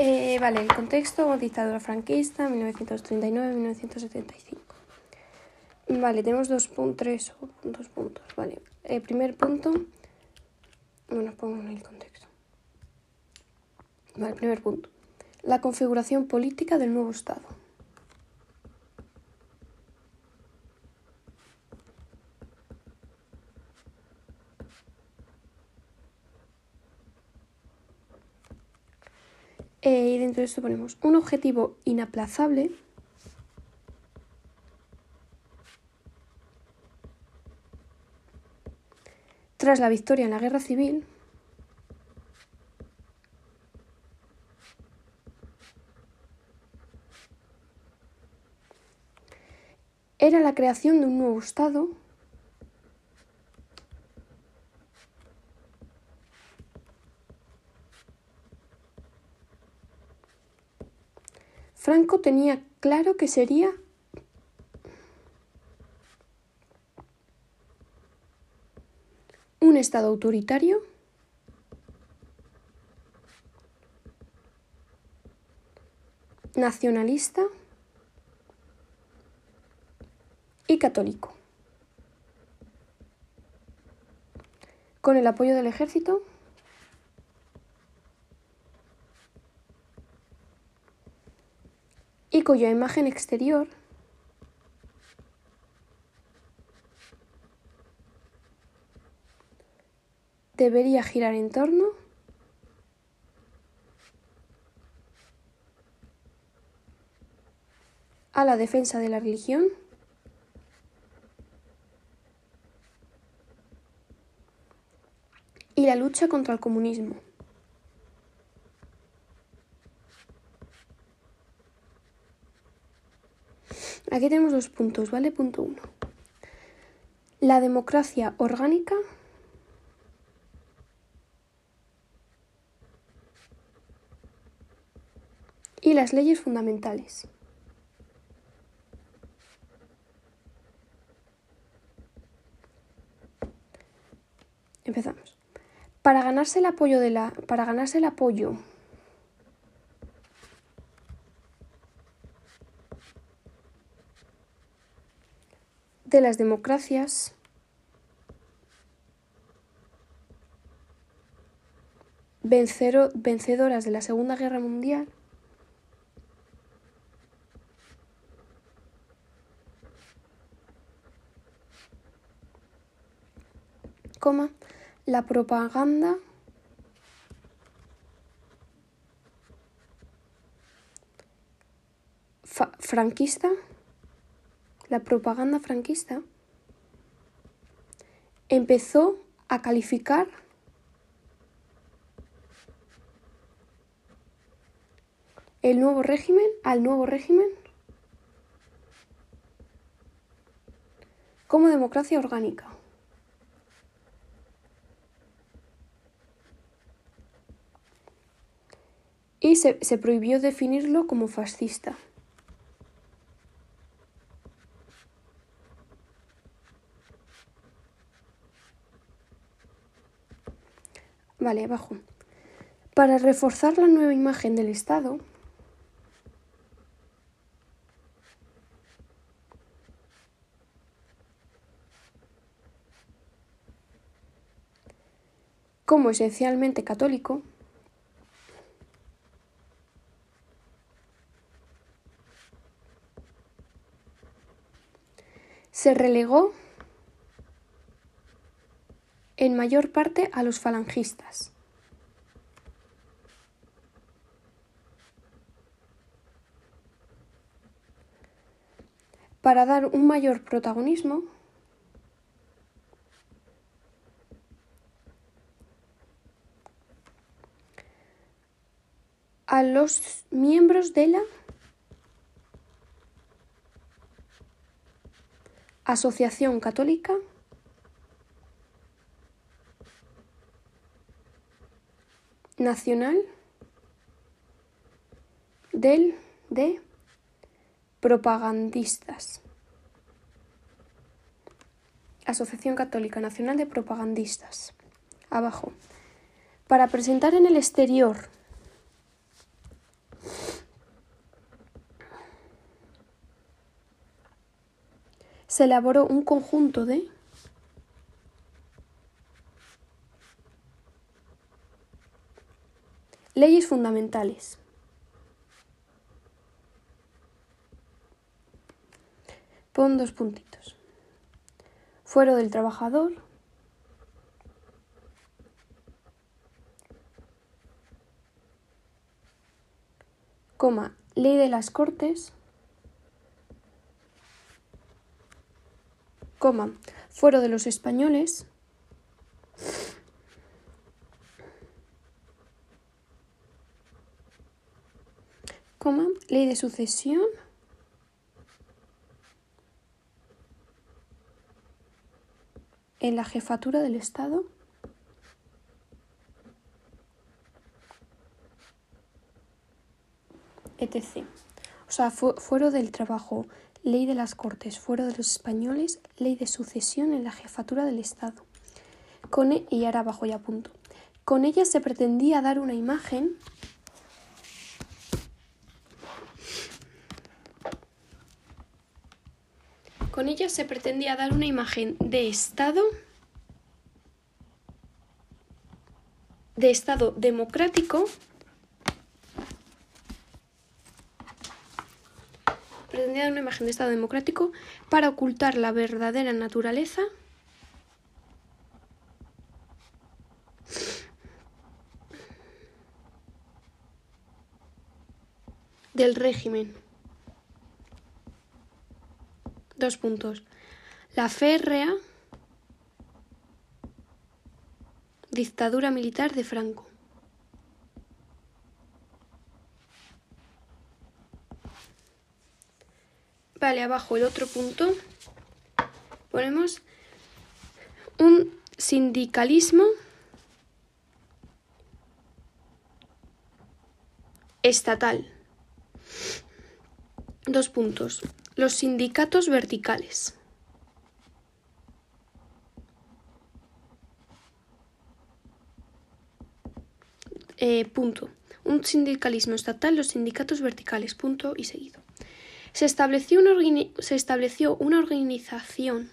Eh, vale, el contexto, dictadura franquista, 1939-1975. Vale, tenemos dos puntos, tres dos puntos, vale. El primer punto, bueno, pongo en el contexto. Vale, primer punto. La configuración política del nuevo Estado. Eh, y dentro de esto ponemos un objetivo inaplazable. Tras la victoria en la guerra civil, era la creación de un nuevo Estado Franco tenía claro que sería un Estado autoritario. Nacionalista. Y católico. Con el apoyo del ejército cuya imagen exterior. Debería girar en torno. A la defensa de la religión. Y la lucha contra el comunismo. Aquí tenemos dos puntos, ¿vale? Punto uno. La democracia orgánica y las leyes fundamentales. Empezamos. Para ganarse el apoyo de la para ganarse el apoyo de las democracias. Vencedoras de la Segunda Guerra Mundial. Coma, la propaganda. Franquista la propaganda franquista empezó a calificar el nuevo régimen al nuevo régimen como democracia orgánica. Y se, se prohibió definirlo como fascista. Vale, abajo. Para reforzar la nueva imagen del Estado, como esencialmente católico, se relegó en mayor parte a los falangistas. Para dar un mayor protagonismo a los miembros de la Asociación Católica nacional del de propagandistas. Asociación Católica Nacional de Propagandistas. Abajo. Para presentar en el exterior se elaboró un conjunto de leyes fundamentales. Pon dos puntitos. Fuero del trabajador. Coma, ley de las Cortes. Coma, fuero de los españoles. Ley de sucesión. en la jefatura del Estado etc. O sea, fuero del trabajo, ley de las Cortes, fuero de los españoles, ley de sucesión en la jefatura del Estado. E y ahora abajo ya punto. Con ella se pretendía dar una imagen Con ella se pretendía dar una imagen de Estado de Estado democrático pretendía dar una imagen de Estado democrático para ocultar la verdadera naturaleza del régimen. Dos puntos. La férrea dictadura militar de Franco. Vale, abajo el otro punto. Ponemos un sindicalismo estatal. Dos puntos. Los sindicatos verticales. Eh, punto. Un sindicalismo estatal, los sindicatos verticales. Punto y seguido. Se estableció una, se estableció una organización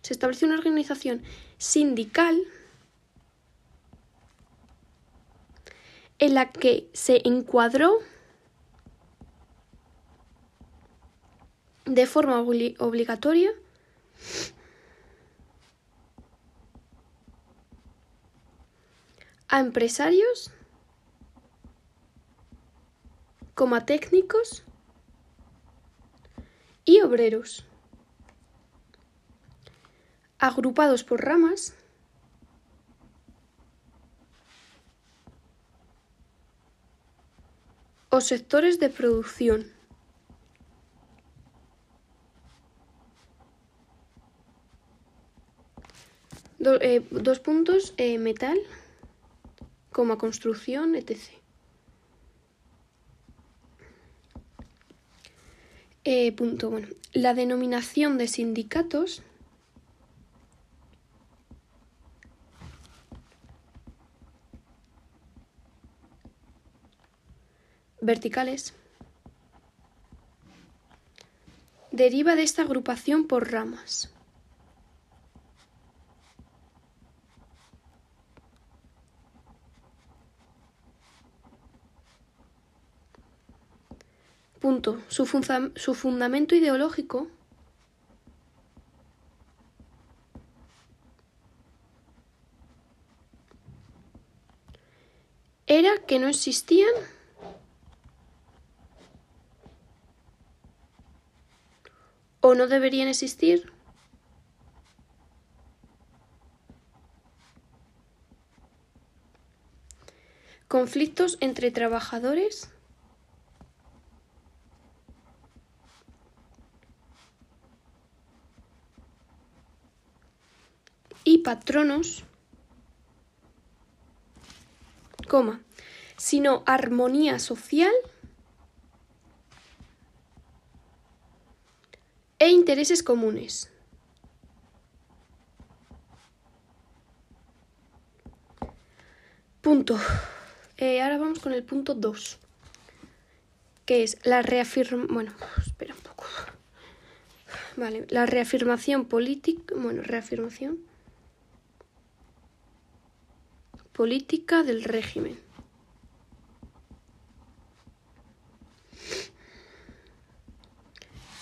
se estableció una organización sindical en la que se encuadró de forma obligatoria a empresarios como técnicos y obreros, agrupados por ramas o sectores de producción. Eh, dos puntos, eh, metal, como construcción, etc. Eh, punto, bueno, la denominación de sindicatos verticales. Deriva de esta agrupación por ramas. Punto. Su, su fundamento ideológico era que no existían no deberían existir? Conflictos entre trabajadores y patronos, coma, sino armonía social e intereses comunes. Punto. Eh, ahora vamos con el punto 2. que es la reafirmación, bueno, espera un poco. Vale, la reafirmación política, bueno, reafirmación política del régimen.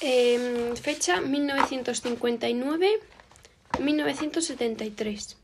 Em, fecha 1959-1973.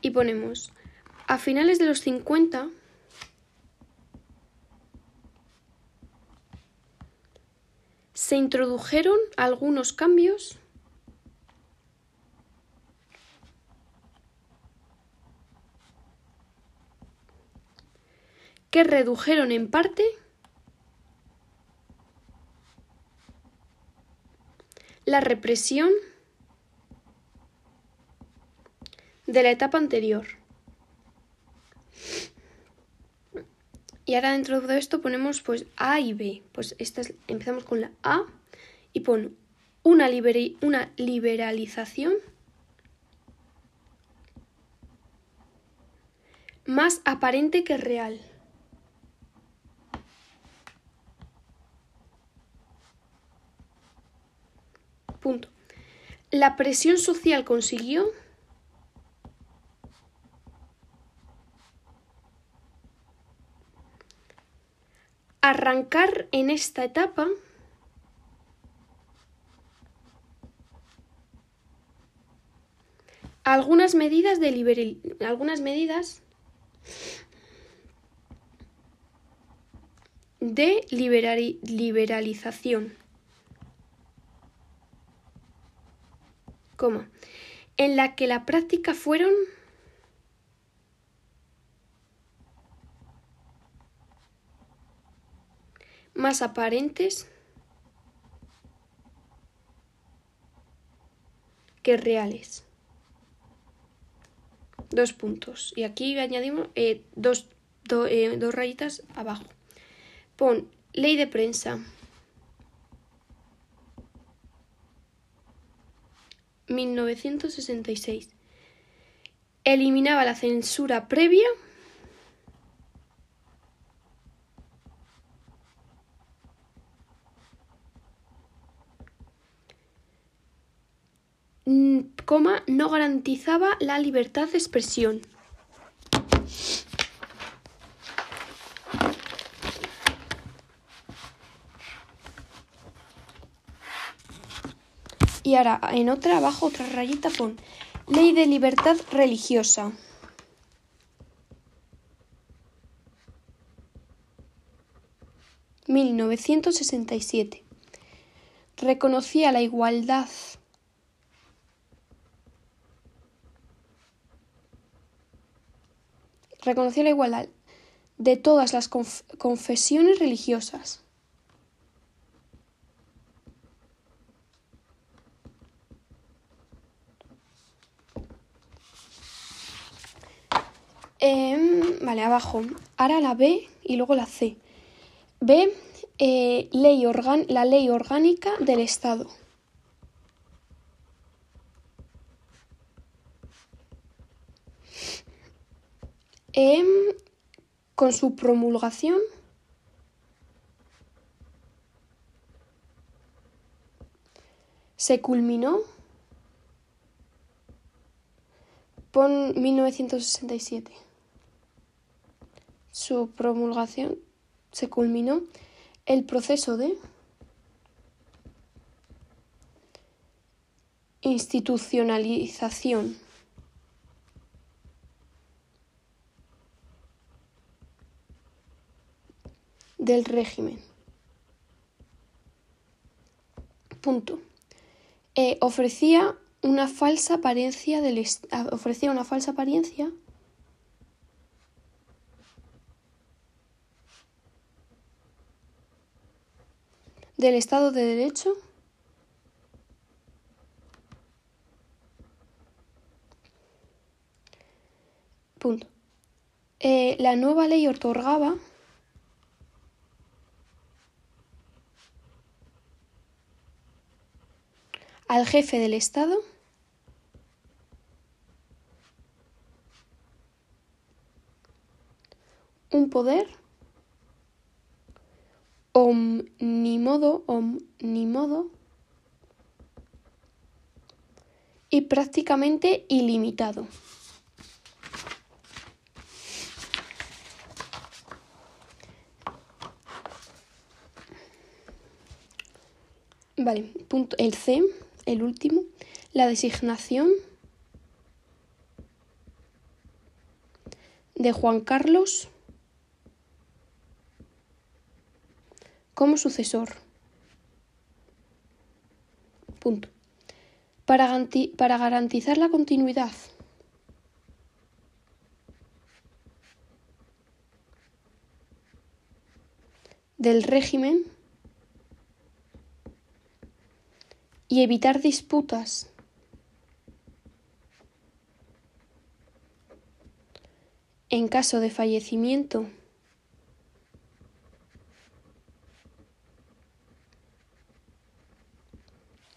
Y ponemos, a finales de los 50, se introdujeron algunos cambios que redujeron en parte la represión de la etapa anterior. Y ahora dentro de esto ponemos pues A y B. Pues empezamos con la A y pon una, una liberalización más aparente que real. Punto. La presión social consiguió arrancar en esta etapa. Algunas medidas de algunas medidas de liberalización, en la que la práctica fueron más aparentes que reales. Dos puntos. Y aquí añadimos eh, dos, eh, dos rayitas abajo. Pon ley de prensa. 1966. Eliminaba la censura previa coma, no garantizaba la libertad de expresión. Y ahora en otra, abajo, otra rayita pon Ley de Libertad Religiosa. ...1967... Reconocía la igualdad reconoció la igualdad de todas las confesiones religiosas. Abajo. Ahora la B y luego la C. B, eh, ley la ley orgánica del Estado. Em, con su promulgación se culminó Pon 1967. Su promulgación se culminó el proceso de institucionalización del régimen. Punto. Eh, ofrecía una falsa apariencia del ofrecía una falsa apariencia del Estado de Derecho Punto. Eh, la nueva ley otorgaba al jefe del Estado un poder omnímodo, omnímodo y prácticamente ilimitado. Vale, punto, el C, el último, la designación de Juan Carlos como sucesor. Punto. Para, para garantizar la continuidad del régimen y evitar disputas en caso de fallecimiento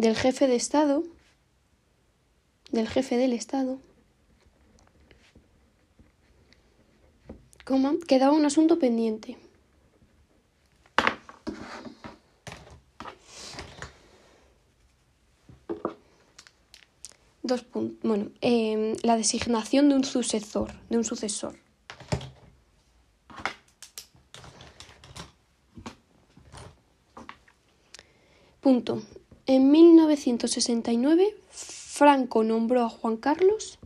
del jefe de Estado, del jefe del Estado, quedaba un asunto pendiente. Dos puntos. Bueno, em, la designación de un sucesor, de un sucesor. Punto. En 1969, Franco nombró a Juan Carlos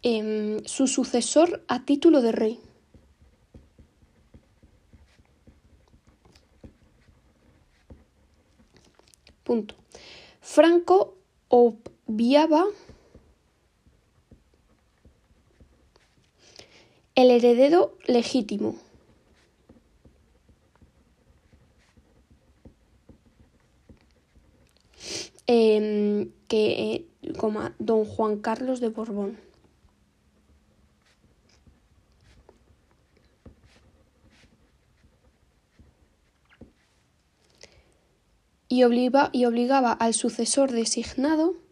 em, su sucesor a título de rey. Punto. Franco obviaba el heredero legítimo. Em, que como don Juan Carlos de Borbón. Y, y obligaba al sucesor designado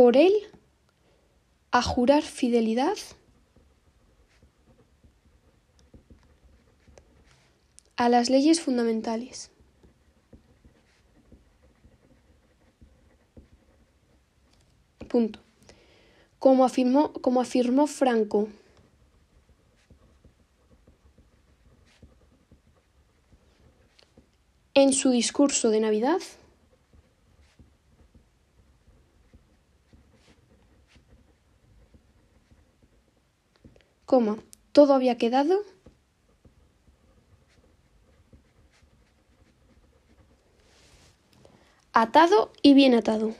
por él a jurar fidelidad a las leyes fundamentales. Punto. Como afirmó, como afirmó Franco, en su discurso de Navidad, todo había quedado atado y bien atado.